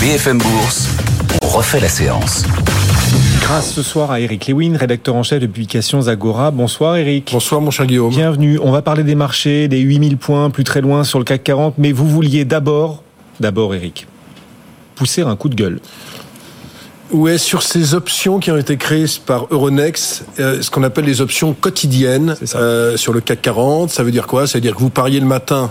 BFM Bourse, on refait la séance. Grâce ce soir à Eric Lewin, rédacteur en chef de publications Agora. Bonsoir Eric. Bonsoir mon cher Guillaume. Bienvenue. On va parler des marchés, des 8000 points plus très loin sur le CAC 40, mais vous vouliez d'abord, d'abord Eric, pousser un coup de gueule. Ouais, sur ces options qui ont été créées par Euronext, euh, ce qu'on appelle les options quotidiennes euh, sur le CAC 40, ça veut dire quoi? Ça veut dire que vous pariez le matin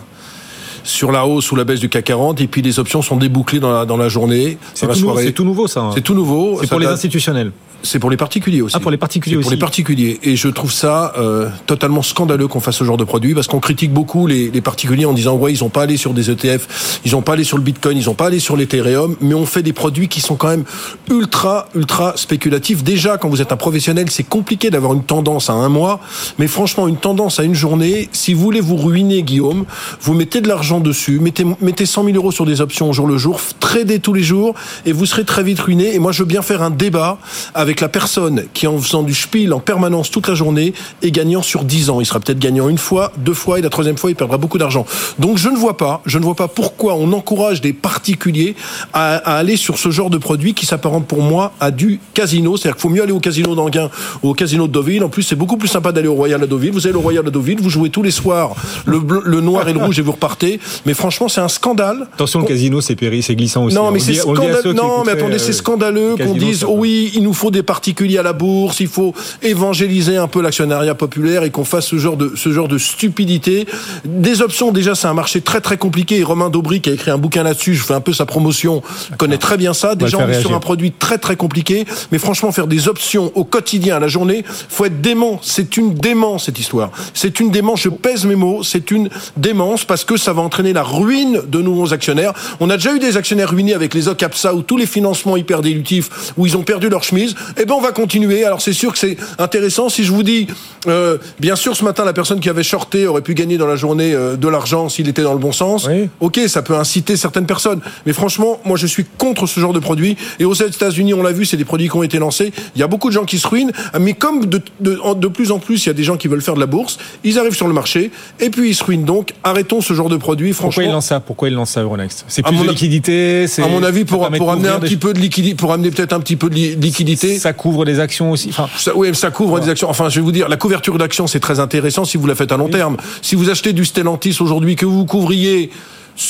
sur la hausse ou la baisse du CAC 40 et puis les options sont débouclées dans la, dans la journée. C'est tout, nouveau ça. Hein. C'est tout nouveau. C'est pour les institutionnels. C'est pour les particuliers aussi. Ah, pour les particuliers aussi. Pour les particuliers. Et je trouve ça euh, totalement scandaleux qu'on fasse ce genre de produit parce qu'on critique beaucoup les, les, particuliers en disant ouais ils ont pas allé sur des ETF, ils ont pas allé sur le Bitcoin, ils ont pas allé sur l'Ethereum, mais on fait des produits qui sont quand même ultra ultra spéculatifs. Déjà quand vous êtes un professionnel, c'est compliqué d'avoir une tendance à un mois, mais franchement une tendance à une journée, si vous voulez vous ruiner Guillaume, vous mettez de l'argent dessus, mettez mettez 100 000 euros sur des options au jour le jour, tradez tous les jours et vous serez très vite ruiné. Et moi je veux bien faire un débat avec la personne qui en faisant du spiel en permanence toute la journée est gagnant sur 10 ans. Il sera peut-être gagnant une fois, deux fois et la troisième fois il perdra beaucoup d'argent. Donc je ne vois pas, je ne vois pas pourquoi on encourage des particuliers à, aller sur ce genre de produit qui s'apparente pour moi à du casino. C'est-à-dire qu'il faut mieux aller au casino d'Anguin ou au casino de Deauville. En plus c'est beaucoup plus sympa d'aller au Royal de Deauville. Vous allez au Royal de Deauville, vous jouez tous les soirs le noir et le rouge et vous repartez. Mais franchement c'est un scandale. Attention le casino c'est péri, c'est glissant aussi. Non mais c'est scandaleux. Non mais attendez c'est scandaleux qu'on dise oui il nous faut des particuliers à la bourse, il faut évangéliser un peu l'actionnariat populaire et qu'on fasse ce genre de ce genre de stupidité. Des options déjà c'est un marché très très compliqué et Romain Daubry qui a écrit un bouquin là-dessus, je fais un peu sa promotion, connaît très bien ça. Déjà on est sur un produit très très compliqué, mais franchement faire des options au quotidien à la journée, faut être dément, c'est une démence cette histoire. C'est une démence, je pèse mes mots, c'est une démence parce que ça va entraîner la ruine de nouveaux actionnaires. On a déjà eu des actionnaires ruinés avec les OCAPSA ou tous les financements hyper dilutifs où ils ont perdu leur chemise. Eh ben on va continuer. Alors c'est sûr que c'est intéressant. Si je vous dis, euh, bien sûr, ce matin, la personne qui avait shorté aurait pu gagner dans la journée euh, de l'argent s'il était dans le bon sens. Ok, ça peut inciter certaines personnes. Mais franchement, moi, je suis contre ce genre de produit. Et aux États-Unis, on l'a vu, c'est des produits qui ont été lancés. Il y a beaucoup de gens qui se ruinent. Mais comme de, de, de plus en plus, il y a des gens qui veulent faire de la bourse, ils arrivent sur le marché et puis ils se ruinent. Donc, arrêtons ce genre de produit. Franchement, pourquoi ils lancent ça Pourquoi ils lancent ça Euronext C'est plus de liquidité. À mon avis, pour, pour amener un petit peu de liquidité, pour amener peut-être un petit peu de liquidité. Ça couvre des actions aussi. Enfin, ça, oui, ça couvre des actions. Enfin, je vais vous dire, la couverture d'actions, c'est très intéressant si vous la faites à long terme. Si vous achetez du Stellantis aujourd'hui, que vous couvriez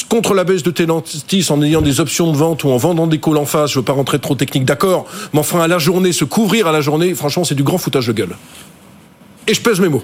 contre la baisse de Stellantis en ayant des options de vente ou en vendant des calls en face, je ne veux pas rentrer trop technique, d'accord, mais enfin à la journée, se couvrir à la journée, franchement, c'est du grand foutage de gueule. Et je pèse mes mots.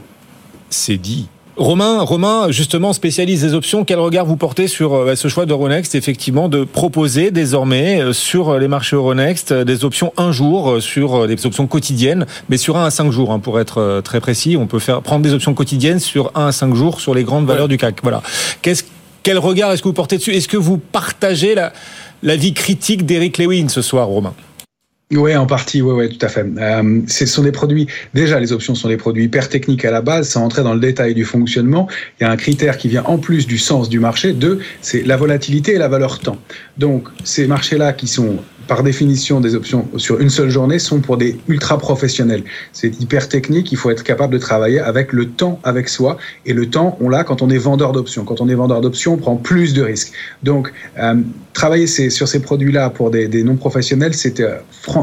C'est dit. Romain, Romain, justement, spécialiste des options. Quel regard vous portez sur euh, ce choix d'Euronext, effectivement, de proposer désormais euh, sur les marchés Euronext euh, des options un jour, sur des options quotidiennes, mais sur un à cinq jours, hein, pour être très précis. On peut faire prendre des options quotidiennes sur un à cinq jours sur les grandes valeurs du CAC. Voilà. Qu'est-ce, quel regard est-ce que vous portez dessus? Est-ce que vous partagez la, la vie critique d'Eric Lewin ce soir, Romain? Oui, en partie, oui, ouais, tout à fait. Euh, ce sont des produits, déjà les options sont des produits hyper techniques à la base, sans entrer dans le détail du fonctionnement. Il y a un critère qui vient en plus du sens du marché, deux, c'est la volatilité et la valeur temps. Donc ces marchés-là qui sont par définition, des options sur une seule journée sont pour des ultra professionnels. C'est hyper technique, il faut être capable de travailler avec le temps avec soi. Et le temps, on l'a quand on est vendeur d'options. Quand on est vendeur d'options, on prend plus de risques. Donc, euh, travailler sur ces produits-là pour des, des non-professionnels, c'est euh,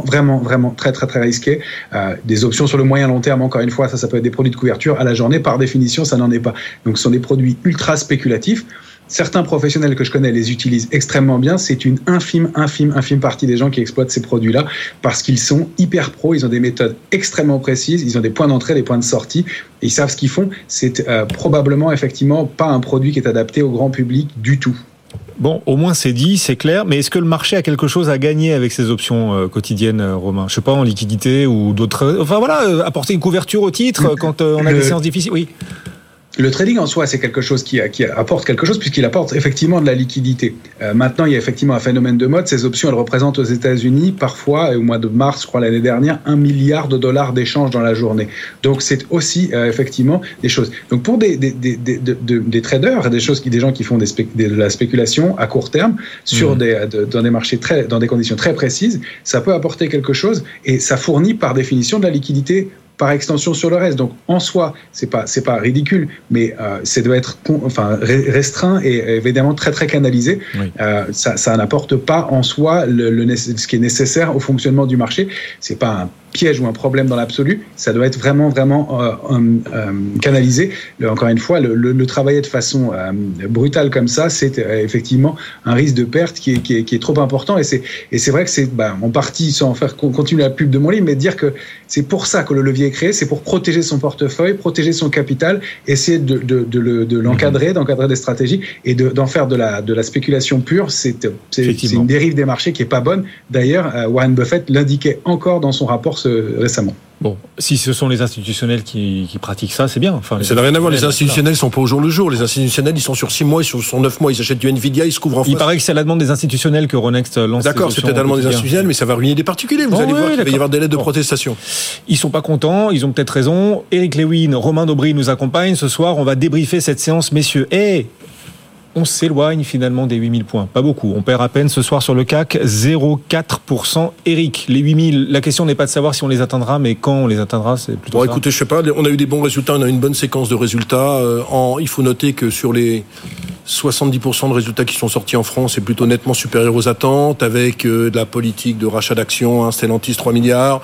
vraiment, vraiment très, très, très risqué. Euh, des options sur le moyen long terme, encore une fois, ça, ça peut être des produits de couverture. À la journée, par définition, ça n'en est pas. Donc, ce sont des produits ultra spéculatifs. Certains professionnels que je connais les utilisent extrêmement bien. C'est une infime, infime, infime partie des gens qui exploitent ces produits-là parce qu'ils sont hyper pros. Ils ont des méthodes extrêmement précises. Ils ont des points d'entrée, des points de sortie. Et ils savent ce qu'ils font. C'est euh, probablement, effectivement, pas un produit qui est adapté au grand public du tout. Bon, au moins c'est dit, c'est clair. Mais est-ce que le marché a quelque chose à gagner avec ces options euh, quotidiennes, euh, Romain? Je sais pas, en liquidité ou d'autres. Enfin voilà, apporter une couverture au titre quand on a des séances difficiles. Oui le trading en soi, c'est quelque chose qui, qui, apporte quelque chose puisqu'il apporte effectivement de la liquidité. Euh, maintenant, il y a effectivement un phénomène de mode. Ces options, elles représentent aux États-Unis parfois, au mois de mars, je crois l'année dernière, un milliard de dollars d'échanges dans la journée. Donc, c'est aussi euh, effectivement des choses. Donc, pour des, des, des, des, des traders, des choses qui, des gens qui font des de la spéculation à court terme sur mmh. des, dans des marchés très, dans des conditions très précises, ça peut apporter quelque chose et ça fournit par définition de la liquidité par extension sur le reste. Donc en soi, c'est pas c'est pas ridicule, mais euh, ça doit être enfin restreint et évidemment très très canalisé. Euh, ça, ça n'apporte pas en soi le, le, ce qui est nécessaire au fonctionnement du marché. C'est pas un piège ou un problème dans l'absolu. Ça doit être vraiment, vraiment euh, euh, canalisé. encore une fois, le, le, travailler de façon euh, brutale comme ça, c'est effectivement un risque de perte qui est, qui est, qui est trop important. Et c'est, et c'est vrai que c'est bah, en partie, sans faire continuer la pub de mon livre, mais dire que c'est pour ça que le levier est créé, c'est pour protéger son portefeuille, protéger son capital, essayer de, de, de, de l'encadrer, mhm. d'encadrer des stratégies et d'en faire de la, de la spéculation pure. C'est, c'est, une dérive des marchés qui est pas bonne. D'ailleurs, Warren Buffett l'indiquait encore dans son rapport récemment. Bon, si ce sont les institutionnels qui, pratiquent ça, c'est bien. Enfin, ça n'a rien à voir. Les institutionnels sont pas au jour le jour. Les institutionnels, ils sont sur 6 mois, ils sont sur 9 mois. Ils achètent du Nvidia, ils se couvrent en face. Il paraît que c'est à la demande des institutionnels que Ronext lance. D'accord, c'est peut-être à la demande des institutionnels, mais ça va ruiner des particuliers. Vous allez voir qu'il va y avoir des lettres de protestation. Ils sont pas contents. Ils ont peut-être raison. Eric Lewin, Romain Daubry nous accompagnent ce soir. On va débriefer cette séance, messieurs. Et on s'éloigne finalement des 8000 points. Pas beaucoup. On perd à peine ce soir sur le CAC 0,4%. Eric, les 8000, la question n'est pas de savoir si on les atteindra, mais quand on les atteindra, c'est plutôt. Bon, écoutez, je sais pas, on a eu des bons résultats, on a eu une bonne séquence de résultats. Euh, en, il faut noter que sur les 70% de résultats qui sont sortis en France est plutôt nettement supérieur aux attentes, avec euh, de la politique de rachat d'actions, hein, Stellantis 3 milliards,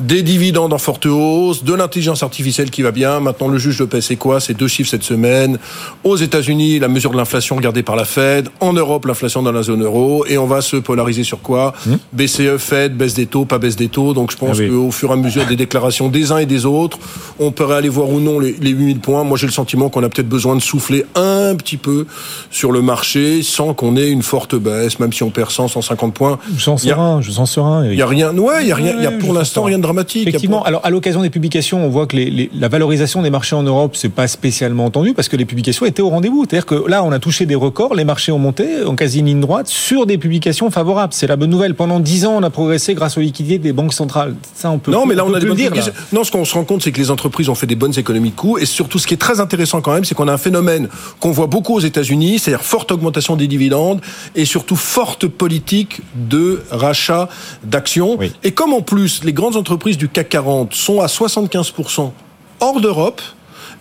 des dividendes en forte hausse, de l'intelligence artificielle qui va bien. Maintenant, le juge de paix, c'est quoi? C'est deux chiffres cette semaine. Aux États-Unis, la mesure de l'inflation regardée par la Fed. En Europe, l'inflation dans la zone euro. Et on va se polariser sur quoi? Mmh. BCE, Fed, baisse des taux, pas baisse des taux. Donc je pense ah qu'au fur et à mesure des déclarations des uns et des autres, on pourrait aller voir ou non les, les 8000 points. Moi, j'ai le sentiment qu'on a peut-être besoin de souffler un petit peu sur le marché sans qu'on ait une forte baisse, même si on perd 100, 150 points. Je sens serein, je sens serein. Il y a rien, ouais, il y a rien, il y a pour l'instant rien de dramatique. Effectivement. Alors, à l'occasion des publications, on voit que les, la valorisation des marchés en Europe, c'est pas spécialement entendu parce que les publications étaient au rendez-vous. C'est-à-dire que là, on a touché des records, les marchés ont monté en quasi ligne droite sur des publications favorables. C'est la bonne nouvelle. Pendant 10 ans, on a progressé grâce aux liquidités des banques centrales. Ça, on peut. Non, mais là, on, a des bonnes dire, Non, ce qu'on se rend compte, c'est que les entreprises ont fait des bonnes économies de coûts et surtout, ce qui est très intéressant quand même, c'est qu'on a un phénomène qu'on voit beaucoup aux États-Unis, c'est-à-dire forte augmentation des dividendes et surtout forte politique de rachat d'actions. Et comme en plus les grandes entreprises du CAC 40 sont à 75% hors d'Europe,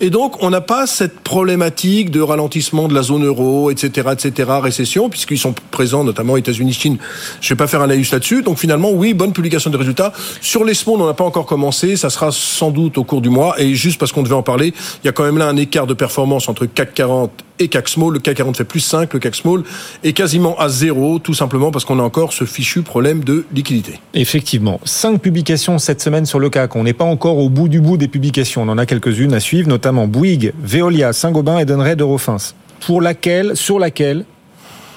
et donc, on n'a pas cette problématique de ralentissement de la zone euro, etc., etc., récession, puisqu'ils sont présents, notamment États-Unis, Chine. Je vais pas faire un laïus là-dessus. Donc, finalement, oui, bonne publication des résultats. Sur les on n'a pas encore commencé. Ça sera sans doute au cours du mois. Et juste parce qu'on devait en parler, il y a quand même là un écart de performance entre CAC 40 et CAC Small. Le CAC 40 fait plus 5, le CAC Small est quasiment à zéro, tout simplement parce qu'on a encore ce fichu problème de liquidité. Effectivement. Cinq publications cette semaine sur le CAC. On n'est pas encore au bout du bout des publications. On en a quelques-unes à suivre, notamment Bouygues, Veolia, Saint-Gobain, Edenred, Eurofins, pour laquelle, sur laquelle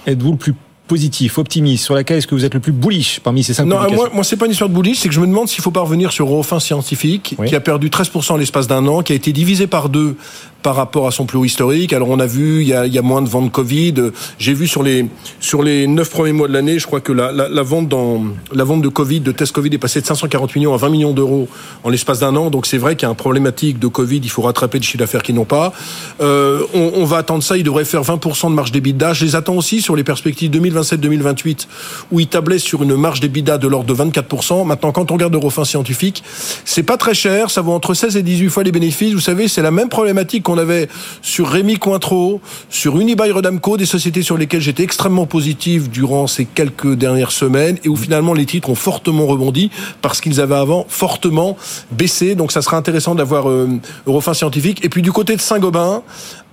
êtes-vous le plus positif, optimiste, sur laquelle est-ce que vous êtes le plus bullish parmi ces cinq Non, moi, moi c'est pas une histoire de bullish, c'est que je me demande s'il faut pas revenir sur Eurofins Scientifique, qui a perdu 13% en l'espace d'un an, qui a été divisé par deux par rapport à son plus haut historique. Alors on a vu, il y a, il y a moins de ventes Covid. J'ai vu sur les sur les neuf premiers mois de l'année, je crois que la, vente dans la vente de Covid, de tests Covid est passée de 540 millions à 20 millions d'euros en l'espace d'un an. Donc c'est vrai qu'il y a un problématique de Covid. Il faut rattraper le chiffre d'affaires qu'ils n'ont pas. Euh, on, va attendre ça. Il devrait faire 20% de marge d'EBITDA. Je les attends aussi sur les perspectives 2027-2028 où ils tablaient sur une marge d'EBITDA de l'ordre de 24%. Maintenant, quand on regarde Eurofin Scientifique, c'est pas très cher. Ça vaut entre 16 et 18 fois les bénéfices. Vous savez, c'est la même problématique qu'on on avait sur Rémi Cointreau, sur Unibail Rodamco, des sociétés sur lesquelles j'étais extrêmement positif durant ces quelques dernières semaines et où finalement les titres ont fortement rebondi parce qu'ils avaient avant fortement baissé. Donc ça sera intéressant d'avoir euh, Eurofin Scientifique. Et puis du côté de Saint-Gobain,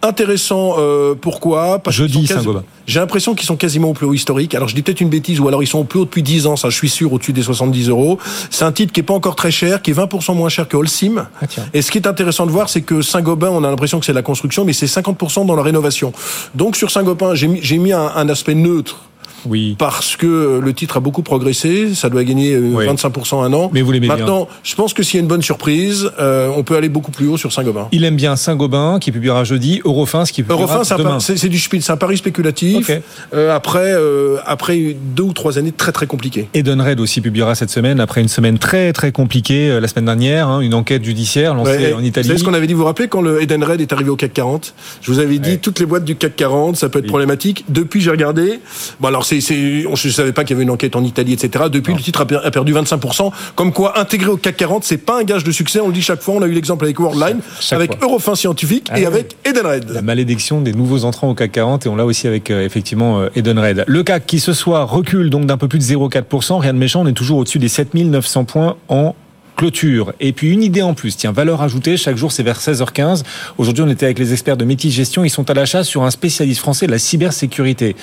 intéressant. Euh, pourquoi? Parce Jeudi, Saint-Gobain. J'ai l'impression qu'ils sont quasiment au plus haut historique. Alors je dis peut-être une bêtise, ou alors ils sont au plus haut depuis 10 ans, ça je suis sûr, au-dessus des 70 euros. C'est un titre qui est pas encore très cher, qui est 20% moins cher que Holcim. Ah, et ce qui est intéressant de voir, c'est que Saint-Gobain, on a l'impression que c'est la construction, mais c'est 50% dans la rénovation. Donc sur Saint-Gobain, j'ai mis, mis un, un aspect neutre oui. Parce que le titre a beaucoup progressé, ça doit gagner 25% euh, un an. Mais vous l'aimez Maintenant, je pense que s'il y a une bonne surprise, euh, on peut aller beaucoup plus haut sur Saint-Gobain. Il aime bien Saint-Gobain qui publiera jeudi, Eurofins qui publiera Eurofins, demain. c'est du c'est un pari spéculatif. Euh, après, euh, après deux ou trois années très très compliquées. Edenred aussi publiera cette semaine après une semaine très très compliquée la semaine dernière, hein, une enquête judiciaire lancée en Italie. C'est ce qu'on avait dit. Vous vous rappelez quand le Edenred est arrivé au CAC 40 Je vous avais dit toutes les boîtes du CAC 40, ça peut être problématique. Depuis, j'ai regardé. Bon alors c'est, je ne savais pas qu'il y avait une enquête en Italie, etc. Depuis, le titre a perdu 25%. Comme quoi, intégrer au CAC 40, c'est pas un gage de succès. On le dit chaque fois. On a eu l'exemple avec Worldline, avec Eurofin Scientifique et ah avec Edenred. La malédiction des nouveaux entrants au CAC 40 et on l'a aussi avec euh, effectivement euh, Edenred. Le CAC qui ce soir recule donc d'un peu plus de 0,4%. Rien de méchant. On est toujours au-dessus des 7900 points en clôture. Et puis une idée en plus, tiens, valeur ajoutée, chaque jour c'est vers 16h15. Aujourd'hui on était avec les experts de Métis Gestion, ils sont à l'achat sur un spécialiste français de la cybersécurité.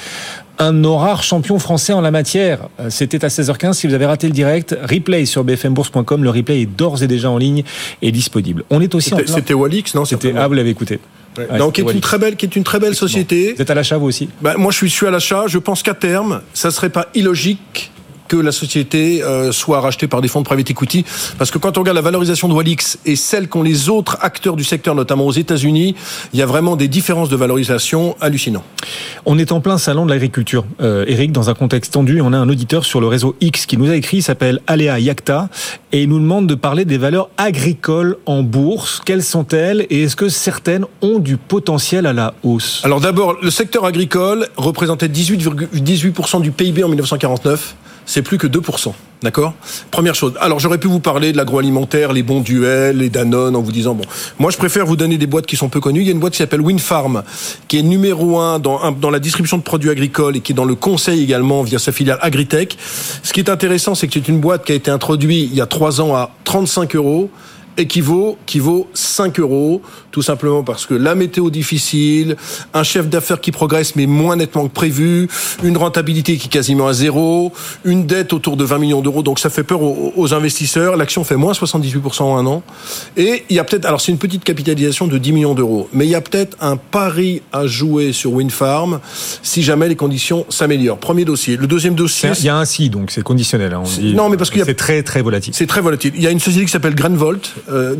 Un rare champion français en la matière. Euh, c'était à 16h15. Si vous avez raté le direct, replay sur bfmbourse.com. Le replay est d'ores et déjà en ligne et disponible. On est aussi C'était Walix, non C'était ah, vous l'avez écouté. donc, qui est une très belle, qui est une très belle société. Vous êtes à l'achat vous aussi ben, Moi, je suis, je suis à l'achat. Je pense qu'à terme, ça serait pas illogique que la société euh, soit rachetée par des fonds de private equity. Parce que quand on regarde la valorisation de Walix et celle qu'ont les autres acteurs du secteur, notamment aux États-Unis, il y a vraiment des différences de valorisation hallucinantes. On est en plein salon de l'agriculture, euh, Eric, dans un contexte tendu. On a un auditeur sur le réseau X qui nous a écrit, il s'appelle Aléa Yakta, et il nous demande de parler des valeurs agricoles en bourse. Quelles sont-elles et est-ce que certaines ont du potentiel à la hausse? Alors d'abord, le secteur agricole représentait 18,18% du PIB en 1949 c'est plus que 2%. D'accord? Première chose. Alors j'aurais pu vous parler de l'agroalimentaire, les bons duels, les Danone, en vous disant, bon, moi je préfère vous donner des boîtes qui sont peu connues. Il y a une boîte qui s'appelle Winfarm, qui est numéro un dans, dans la distribution de produits agricoles et qui est dans le conseil également via sa filiale Agritech. Ce qui est intéressant, c'est que c'est une boîte qui a été introduite il y a trois ans à 35 euros et qui vaut, qui vaut 5 euros tout simplement parce que la météo difficile, un chef d'affaires qui progresse mais moins nettement que prévu, une rentabilité qui est quasiment à zéro, une dette autour de 20 millions d'euros, donc ça fait peur aux, investisseurs. L'action fait moins 78% en un an. Et il y a peut-être, alors c'est une petite capitalisation de 10 millions d'euros, mais il y a peut-être un pari à jouer sur Windfarm si jamais les conditions s'améliorent. Premier dossier. Le deuxième dossier. Il y a un si, donc c'est conditionnel. Hein, on dit, non, mais parce qu'il y a. C'est très très volatile. C'est très volatile. Il y a une société qui s'appelle Grenvolt, euh,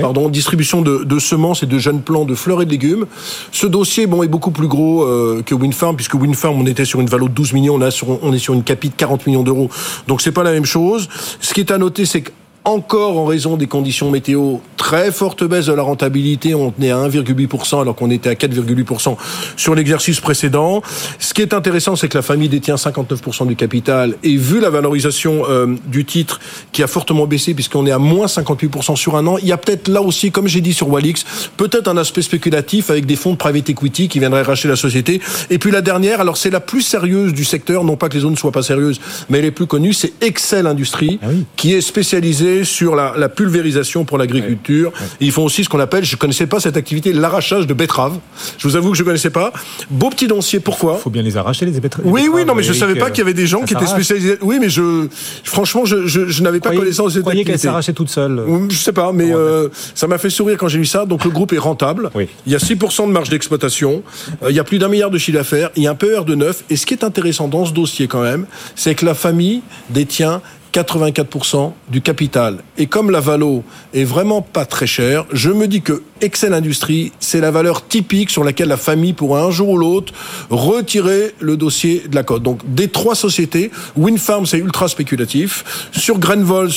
pardon, distribution de, de semences et de jeunes plants de fleurs et de légumes. Ce dossier bon, est beaucoup plus gros euh, que Winfarm, puisque Winfarm, on était sur une valeur de 12 millions, on, a sur, on est sur une capite de 40 millions d'euros. Donc c'est pas la même chose. Ce qui est à noter, c'est que encore en raison des conditions météo, très forte baisse de la rentabilité. On tenait à 1,8% alors qu'on était à 4,8% sur l'exercice précédent. Ce qui est intéressant, c'est que la famille détient 59% du capital et vu la valorisation euh, du titre qui a fortement baissé puisqu'on est à moins 58% sur un an, il y a peut-être là aussi, comme j'ai dit sur Walix, peut-être un aspect spéculatif avec des fonds de private equity qui viendraient racheter la société. Et puis la dernière, alors c'est la plus sérieuse du secteur, non pas que les autres ne soient pas sérieuses, mais elle est plus connue, c'est Excel Industrie, ah qui est spécialisée sur la, pulvérisation pour l'agriculture. Ils font aussi ce qu'on appelle, je ne connaissais pas cette activité, l'arrachage de betteraves. Je vous avoue que je ne connaissais pas. Beau petit doncier, pourquoi? Il faut bien les arracher, les betteraves. Oui, oui, non, mais je ne savais pas qu'il y avait des gens qui étaient spécialisés. Oui, mais je, franchement, je, je, n'avais pas connaissance de cette activité. qu'elle s'arrachait toute seule Je sais pas, mais euh, ça m'a fait sourire quand j'ai lu ça. Donc le groupe est rentable. Il y a 6% de marge d'exploitation. Euh, il y a plus d'un milliard de chiffre d'affaires. Il y a un PER de 9. Et ce qui est intéressant dans ce dossier quand même, c'est que la famille détient 84% du capital. Et comme la Valo est vraiment pas très chère, je me dis que Excel Industrie, c'est la valeur typique sur laquelle la famille pourra un jour ou l'autre retirer le dossier de la cote. Donc des trois sociétés, Winfarm c'est ultra spéculatif, sur Grenvols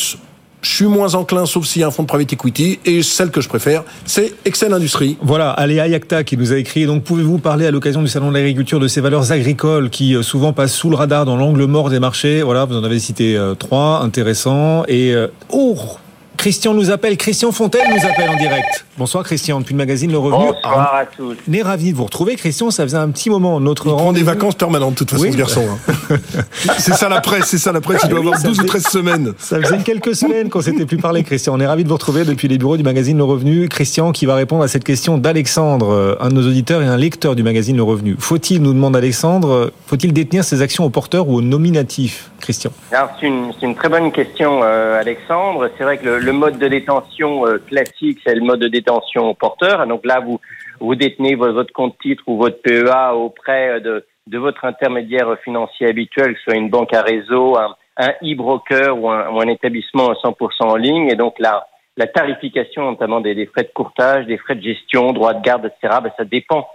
je suis moins enclin, sauf s'il y a un fonds de private equity. Et celle que je préfère, c'est Excel Industrie. Voilà, Aléa Yakta qui nous a écrit. Donc, pouvez-vous parler à l'occasion du Salon de l'agriculture de ces valeurs agricoles qui euh, souvent passent sous le radar dans l'angle mort des marchés? Voilà, vous en avez cité euh, trois, intéressants. Et, euh, oh Christian nous appelle, Christian Fontaine nous appelle en direct. Bonsoir Christian, depuis le magazine Le Revenu. Bonsoir à tous. On est ravi de vous retrouver Christian, ça faisait un petit moment. Notre prend des vacances permanentes de toute façon ce garçon. Hein. c'est ça la presse, c'est ça la presse, il doit avoir 12 ou 13 semaines. Ça faisait quelques semaines qu'on s'était plus parlé Christian. On est ravi de vous retrouver depuis les bureaux du magazine Le Revenu. Christian qui va répondre à cette question d'Alexandre, un de nos auditeurs et un lecteur du magazine Le Revenu. Faut-il, nous demande Alexandre, faut-il détenir ses actions au porteur ou au nominatif Christian? Alors c'est une, une, très bonne question euh, Alexandre. C'est vrai que le, le mode de détention euh, classique, c'est le mode de détention porteur. Donc là, vous, détenez votre compte titre ou votre PEA auprès de, de votre intermédiaire financier habituel, que ce soit une banque à réseau, un, e-broker ou un, établissement 100% en ligne. Et donc la, la tarification, notamment des, frais de courtage, des frais de gestion, droits de garde, etc., ben, ça dépend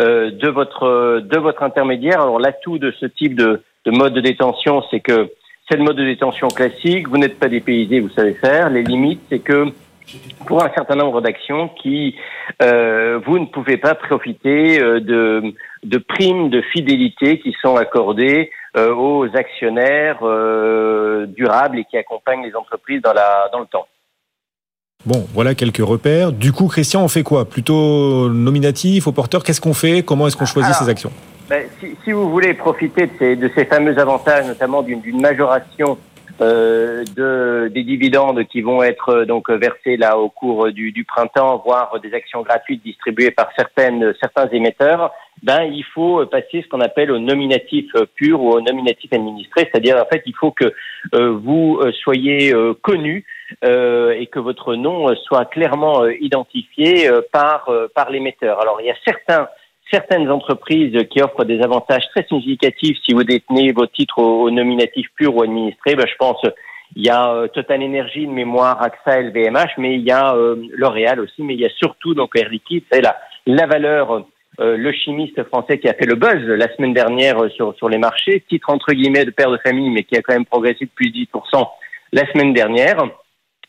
euh, de votre intermédiaire. Alors l'atout de ce type de mode de détention, c'est que c'est le mode de détention classique. Vous n'êtes pas dépaysé, vous savez faire. Les limites, c'est que pour un certain nombre d'actions qui euh, vous ne pouvez pas profiter euh, de, de primes de fidélité qui sont accordées aux actionnaires durables et qui accompagnent les entreprises dans, la, dans le temps. Bon, voilà quelques repères. Du coup, Christian, on fait quoi? Plutôt nominatif, au porteur Qu'est-ce qu'on fait? Comment est-ce qu'on choisit ces actions? Ben, si, si, vous voulez profiter de ces, de ces fameux avantages, notamment d'une majoration euh, de, des dividendes qui vont être euh, donc versés là au cours du, du, printemps, voire des actions gratuites distribuées par certaines, certains émetteurs, ben il faut passer ce qu'on appelle au nominatif pur ou au nominatif administré, c'est-à-dire en fait il faut que euh, vous soyez connu et que votre nom soit clairement identifié par par l'émetteur. Alors il y a certains certaines entreprises qui offrent des avantages très significatifs si vous détenez vos titres au, nominatif pur ou administré. Ben, je pense il y a euh, Total Energy de mémoire, AXA, LVMH, mais il y a euh, L'Oréal aussi, mais il y a surtout donc Air Liquide, c'est la, la valeur, euh, le chimiste français qui a fait le buzz la semaine dernière sur, sur les marchés, titre entre guillemets de père de famille, mais qui a quand même progressé de plus de 10% la semaine dernière.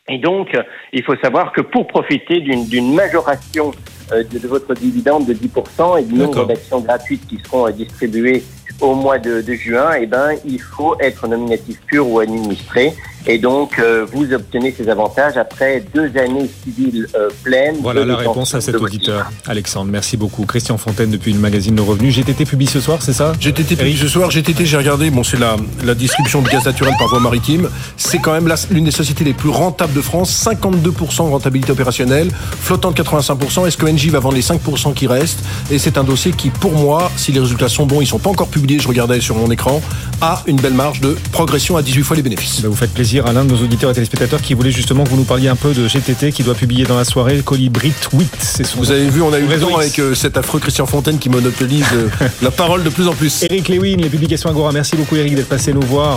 Et donc, il faut savoir que pour profiter d'une majoration euh, de, votre dividende de 10% et du nombre d'actions gratuites qui seront euh, distribuées au mois de, de juin, eh ben, il faut être nominatif pur ou administré. Et donc, euh, vous obtenez ces avantages après deux années civiles euh, pleines. Voilà la réponse à cet auditeur. Alexandre, merci beaucoup. Christian Fontaine depuis le magazine de revenus. GTT publie ce soir, c'est ça? GTT publie ce soir. GTT, j'ai regardé, bon, c'est la, la distribution de gaz naturel par voie maritime. C'est quand même l'une des sociétés les plus rentables de France. 52% de rentabilité opérationnelle, flottant de 85%. Est-ce que NJ va vendre les 5% qui restent? Et c'est un dossier qui, pour moi, si les résultats sont bons, ils sont pas encore publiés, je regardais sur mon écran, a une belle marge de progression à 18 fois les bénéfices. Bah, vous faites plaisir à l'un de nos auditeurs et téléspectateurs qui voulait justement que vous nous parliez un peu de GTT qui doit publier dans la soirée Colibrit 8. C'est Vous avez vu, on a eu raison avec euh, cet affreux Christian Fontaine qui monopolise euh, la parole de plus en plus. Eric Lewin, les publications Agora. Merci beaucoup Eric d'être passé nous voir.